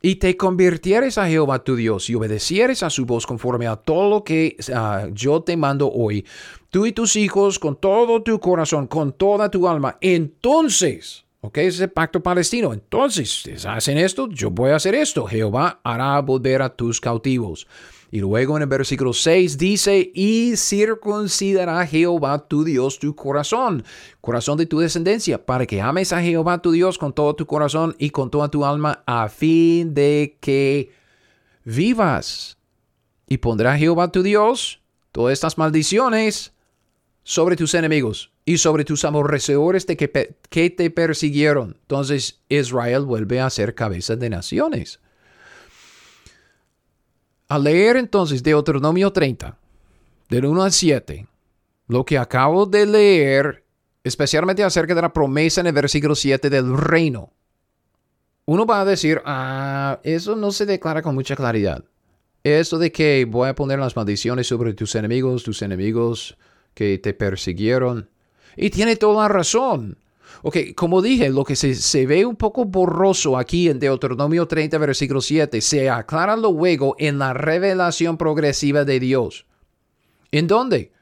Y te convirtieres a Jehová tu Dios y obedecieres a su voz conforme a todo lo que ah, yo te mando hoy, tú y tus hijos con todo tu corazón, con toda tu alma, entonces, ok, ese pacto palestino, entonces, si hacen esto, yo voy a hacer esto, Jehová hará volver a tus cautivos. Y luego en el versículo 6 dice, y circuncidará Jehová tu Dios tu corazón, corazón de tu descendencia, para que ames a Jehová tu Dios con todo tu corazón y con toda tu alma, a fin de que vivas. Y pondrá Jehová tu Dios todas estas maldiciones sobre tus enemigos y sobre tus aborrecedores de que, que, te persiguieron. Entonces Israel vuelve a ser cabeza de naciones. Al leer entonces Deuteronomio 30, del 1 al 7, lo que acabo de leer, especialmente acerca de la promesa en el versículo 7 del reino, uno va a decir, ah, eso no se declara con mucha claridad. Eso de que voy a poner las maldiciones sobre tus enemigos, tus enemigos que te persiguieron. Y tiene toda la razón. Ok, como dije, lo que se, ve un poco borroso aquí en Deuteronomio 30, versículo 7, se aclara luego en la revelación progresiva de Dios. ¿En dónde?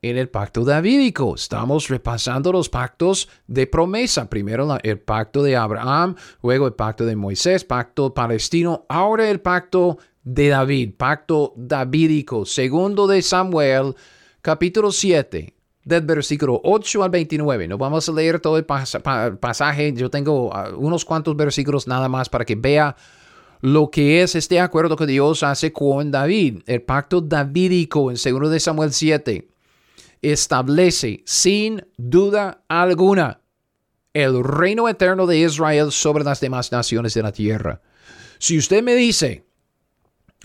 en el pacto davídico. Estamos repasando los pactos de promesa. Primero el pacto de Abraham, luego el pacto de Moisés, pacto palestino, ahora el pacto de David, pacto davídico. Segundo de Samuel, capítulo 7, del versículo 8 al 29. No vamos a leer todo el pasaje. Yo tengo ah, unos cuantos versículos nada más para que vea lo que es este acuerdo que Dios hace con David. El pacto davídico en 2 de Samuel 7 establece sin duda alguna el reino eterno de Israel sobre las demás naciones de la tierra. Si usted me dice,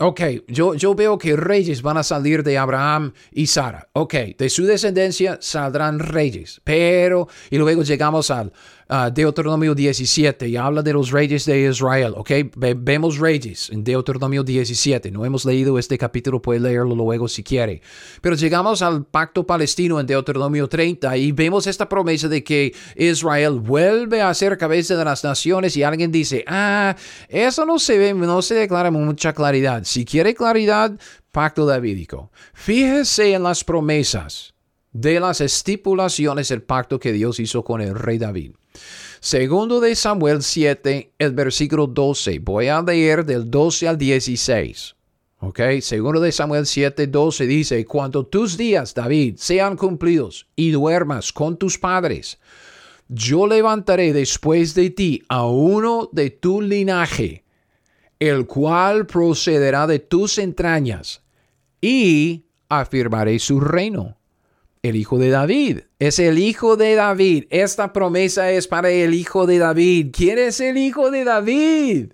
Ok, yo, yo veo que reyes van a salir de Abraham y Sara. Ok, de su descendencia saldrán reyes. Pero, y luego llegamos al uh, Deuteronomio 17 y habla de los reyes de Israel. Ok, vemos reyes en Deuteronomio 17. No hemos leído este capítulo, puede leerlo luego si quiere. Pero llegamos al pacto palestino en Deuteronomio 30 y vemos esta promesa de que Israel vuelve a ser cabeza de las naciones y alguien dice, ah, eso no se ve, no se declara mucha claridad. Si quiere claridad, pacto davídico. Fíjese en las promesas de las estipulaciones del pacto que Dios hizo con el rey David. Segundo de Samuel 7, el versículo 12. Voy a leer del 12 al 16. Ok, segundo de Samuel 7, 12 dice, cuando tus días, David, sean cumplidos y duermas con tus padres, yo levantaré después de ti a uno de tu linaje el cual procederá de tus entrañas, y afirmaré su reino. El hijo de David es el hijo de David. Esta promesa es para el hijo de David. ¿Quién es el hijo de David?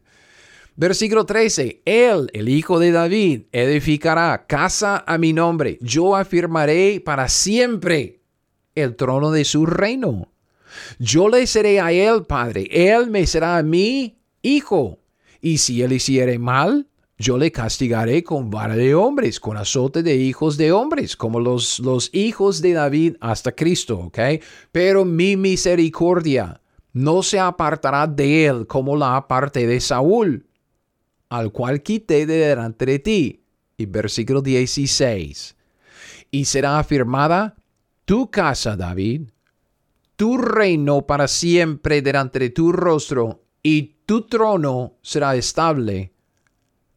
Versículo 13. Él, el hijo de David, edificará casa a mi nombre. Yo afirmaré para siempre el trono de su reino. Yo le seré a él padre. Él me será a mí hijo. Y si él hiciere mal, yo le castigaré con vara de hombres, con azote de hijos de hombres, como los, los hijos de David hasta Cristo, ¿ok? Pero mi misericordia no se apartará de él como la aparte de Saúl, al cual quité de delante de ti. Y versículo 16. Y será afirmada tu casa, David, tu reino para siempre delante de tu rostro, y tu trono será estable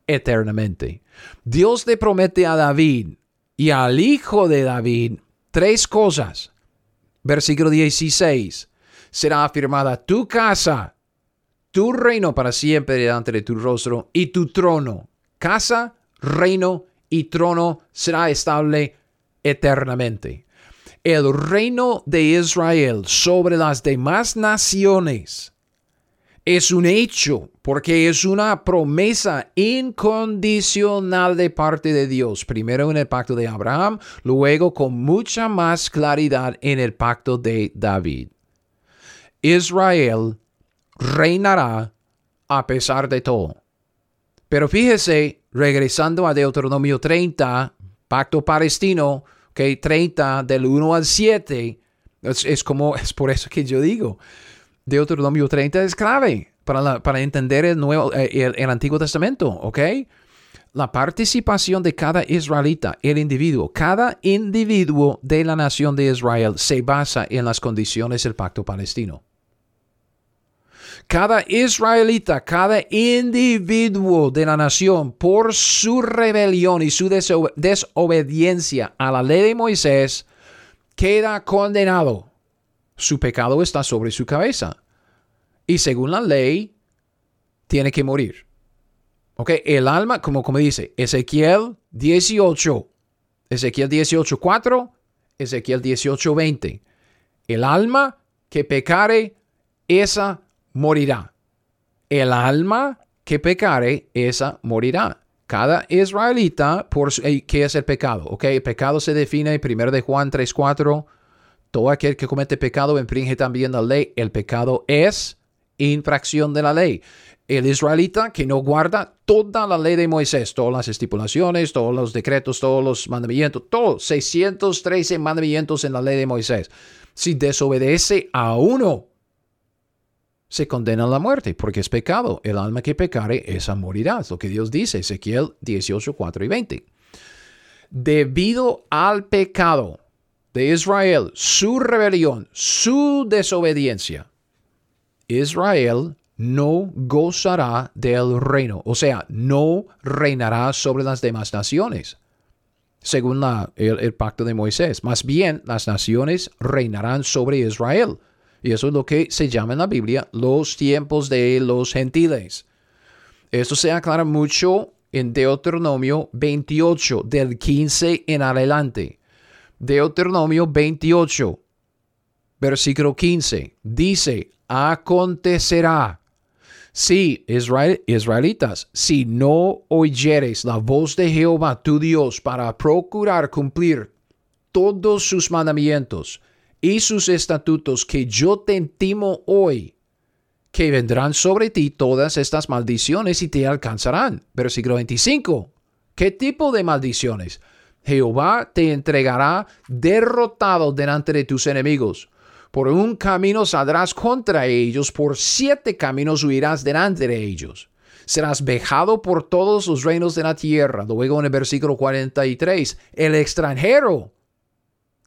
eternamente. Dios le promete a David y al hijo de David tres cosas. Versículo 16. Será afirmada tu casa, tu reino para siempre delante de tu rostro y tu trono. Casa, reino y trono será estable eternamente. El reino de Israel sobre las demás naciones es un hecho, porque es una promesa incondicional de parte de Dios, primero en el pacto de Abraham, luego con mucha más claridad en el pacto de David. Israel reinará a pesar de todo. Pero fíjese, regresando a Deuteronomio 30, pacto palestino, que 30 del 1 al 7, es, es como, (laughs) es por eso que yo digo, Deuteronomio 30 es clave para, para entender el, nuevo, eh, el, Antiguo Testamento, ¿ok? La participación de cada israelita, el individuo, cada individuo de la nación de Israel se basa en las condiciones del pacto palestino. Cada israelita, cada individuo de la nación, por su rebelión y su desobediencia a la ley de Moisés, queda condenado su pecado está sobre su cabeza. Y según la ley, tiene que morir. Ok, el alma, como, como dice Ezequiel 18, Ezequiel 18, 4, Ezequiel 18, 20. El alma que pecare, esa morirá. El alma que pecare, esa morirá. Cada israelita, por, eh, ¿qué es el pecado? Ok, el pecado se define en 1 de Juan 3, 4 todo aquel que comete pecado infringe también la ley. El pecado es infracción de la ley. El israelita que no guarda toda la ley de Moisés, todas las estipulaciones, todos los decretos, todos los mandamientos, todos 613 mandamientos en la ley de Moisés. Si desobedece a uno, se condena a la muerte porque es pecado. El alma que pecare, esa morirá. Es lo que Dios dice, Ezequiel 18, 4 y 20. Debido al pecado, de Israel, su rebelión, su desobediencia, Israel no gozará del reino, o sea, no reinará sobre las demás naciones, según el, el, pacto de Moisés. Más bien, las naciones reinarán sobre Israel. Y eso es lo que se llama en la Biblia los tiempos de los gentiles. Esto se aclara mucho en Deuteronomio 28, del 15 en adelante. Deuteronomio 28, versículo 15, dice, acontecerá si, Israel, israelitas, si no oyeres la voz de Jehová tu Dios para procurar cumplir todos sus mandamientos y sus estatutos que yo te intimo hoy, que vendrán sobre ti todas estas maldiciones y te alcanzarán. Versículo 25. ¿Qué tipo de maldiciones? Jehová te entregará derrotado delante de tus enemigos por un camino saldrás contra ellos, por siete caminos huirás delante de ellos. Serás vejado por todos los reinos de la tierra. Luego en el versículo 43, el extranjero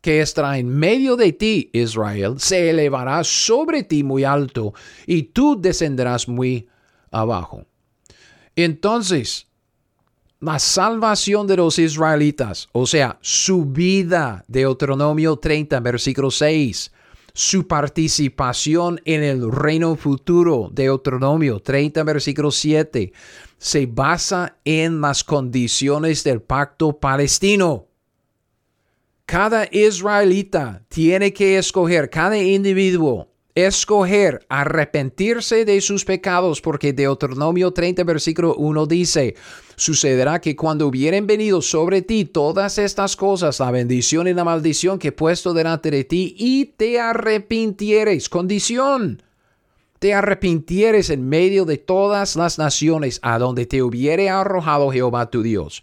que está en medio de ti, Israel, se elevará sobre ti muy alto y tú descenderás muy abajo. Entonces, la salvación de los israelitas, o sea, su vida, Deuteronomio 30, versículo 6, su participación en el reino futuro, de Deuteronomio 30, versículo 7, se basa en las condiciones del pacto palestino. Cada israelita tiene que escoger, cada individuo, escoger arrepentirse de sus pecados, porque Deuteronomio 30, versículo 1 dice, sucederá que cuando hubieren venido sobre ti todas estas cosas, la bendición y la maldición que he puesto delante de ti, y te arrepintieres, condición, te arrepintieres en medio de todas las naciones a donde te hubiere arrojado Jehová tu Dios.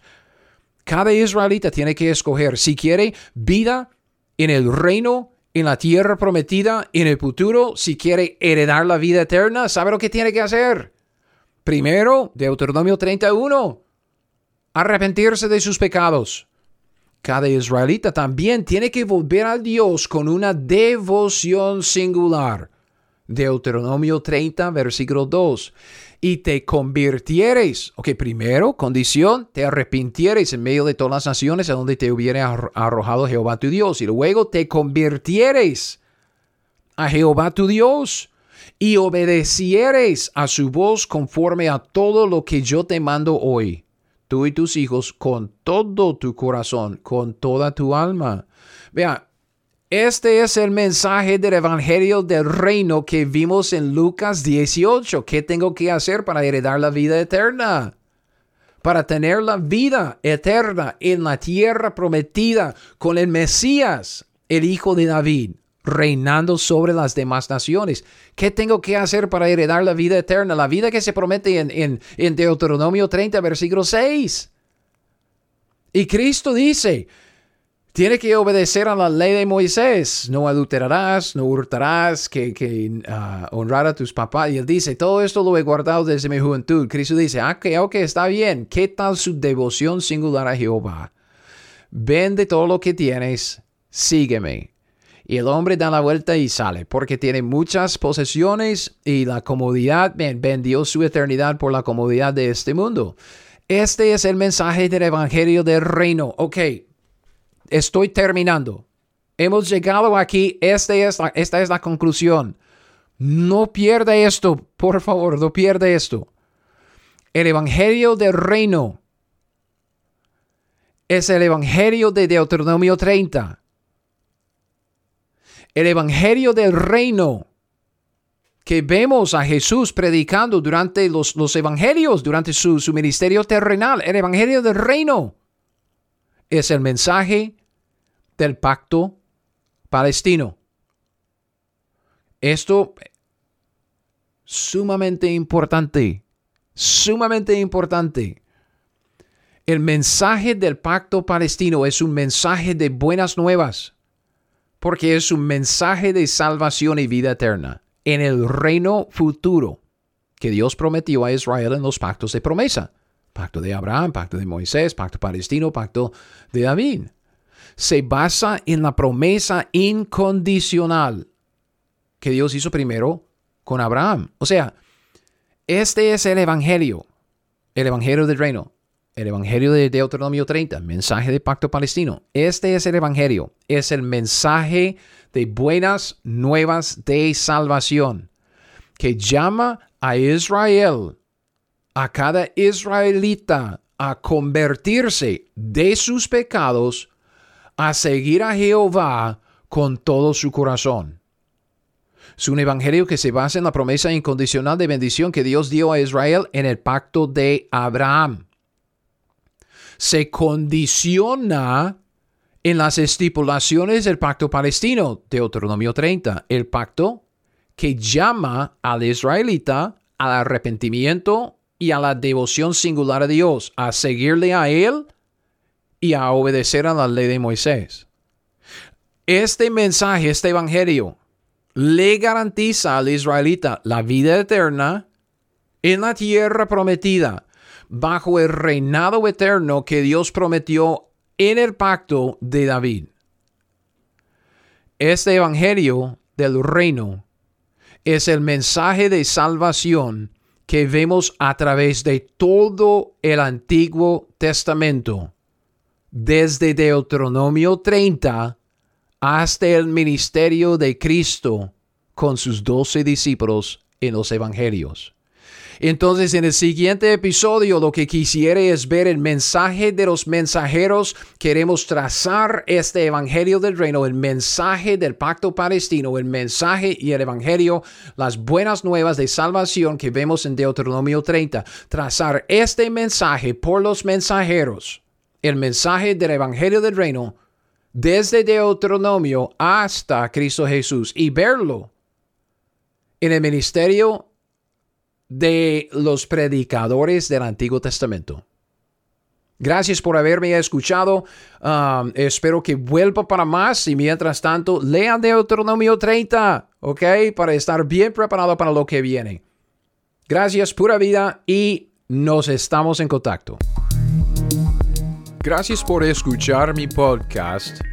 Cada israelita tiene que escoger si quiere vida en el reino en la tierra prometida en el futuro, si quiere heredar la vida eterna, ¿sabe lo que tiene que hacer? Primero, Deuteronomio 31, arrepentirse de sus pecados. Cada israelita también tiene que volver a Dios con una devoción singular. Deuteronomio 30, versículo 2 y te convirtieres. Ok, primero, condición, te arrepintieres en medio de todas las naciones a donde te hubiera arrojado Jehová tu Dios. Y luego te convirtieres a Jehová tu Dios y obedecieres a su voz conforme a todo lo que yo te mando hoy, tú y tus hijos, con todo tu corazón, con toda tu alma. Vea, este es el mensaje del Evangelio del Reino que vimos en Lucas 18. ¿Qué tengo que hacer para heredar la vida eterna? Para tener la vida eterna en la tierra prometida con el Mesías, el Hijo de David, reinando sobre las demás naciones. ¿Qué tengo que hacer para heredar la vida eterna? La vida que se promete en, en, Deuteronomio 30, versículo 6. Y Cristo dice, tiene que obedecer a la ley de Moisés. No adulterarás, no hurtarás, que, uh, honrar a tus papás. Y él dice, todo esto lo he guardado desde mi juventud. Cristo dice, ah, que ok, está bien. ¿Qué tal su devoción singular a Jehová? Vende todo lo que tienes, sígueme. Y el hombre da la vuelta y sale, porque tiene muchas posesiones y la comodidad, vendió su eternidad por la comodidad de este mundo. Este es el mensaje del Evangelio del Reino. Ok, estoy terminando. Hemos llegado aquí. Este es esta es la conclusión. No pierda esto, por favor, no pierda esto. El Evangelio del Reino es el Evangelio de Deuteronomio 30. El Evangelio del Reino que vemos a Jesús predicando durante los, los Evangelios, durante su, su ministerio terrenal, el Evangelio del Reino es el mensaje del pacto palestino. Esto sumamente importante, sumamente importante. El mensaje del pacto palestino es un mensaje de buenas nuevas, porque es un mensaje de salvación y vida eterna en el reino futuro que Dios prometió a Israel en los pactos de promesa. Pacto de Abraham, pacto de Moisés, pacto palestino, pacto de David. se basa en la promesa incondicional que Dios hizo primero con Abraham. O sea, este es el Evangelio, el Evangelio del reino, el Evangelio de Deuteronomio 30, mensaje del pacto palestino. Este es el Evangelio, es el mensaje de buenas nuevas de salvación que llama a Israel, a cada israelita, a convertirse de sus pecados, a seguir a Jehová con todo su corazón. Es un evangelio que se basa en la promesa incondicional de bendición que Dios dio a Israel en el pacto de Abraham. Se condiciona en las estipulaciones del pacto palestino, Deuteronomio 30, el pacto que llama al israelita al arrepentimiento y a la devoción singular a Dios, a seguirle a Él y a obedecer a la ley de Moisés. Este mensaje, este evangelio, le garantiza al israelita la vida eterna en la tierra prometida, bajo el reinado eterno que Dios prometió en el pacto de David. Este evangelio del reino es el mensaje de salvación que vemos a través de todo el Antiguo Testamento, desde Deuteronomio 30 hasta el ministerio de Cristo con sus doce discípulos en los Evangelios. Entonces, en el siguiente episodio, lo que quisiera es ver el mensaje de los mensajeros. Queremos trazar este evangelio del reino, el mensaje del pacto palestino, el mensaje y el evangelio, las buenas nuevas de salvación que vemos en Deuteronomio 30. Trazar este mensaje por los mensajeros, el mensaje del evangelio del reino, desde Deuteronomio hasta Cristo Jesús y verlo en el ministerio de los predicadores del Antiguo Testamento. Gracias por haberme escuchado. Um, espero que vuelva para más y mientras tanto lean Deuteronomio 30, ¿ok? Para estar bien preparado para lo que viene. Gracias, pura vida y nos estamos en contacto. Gracias por escuchar mi podcast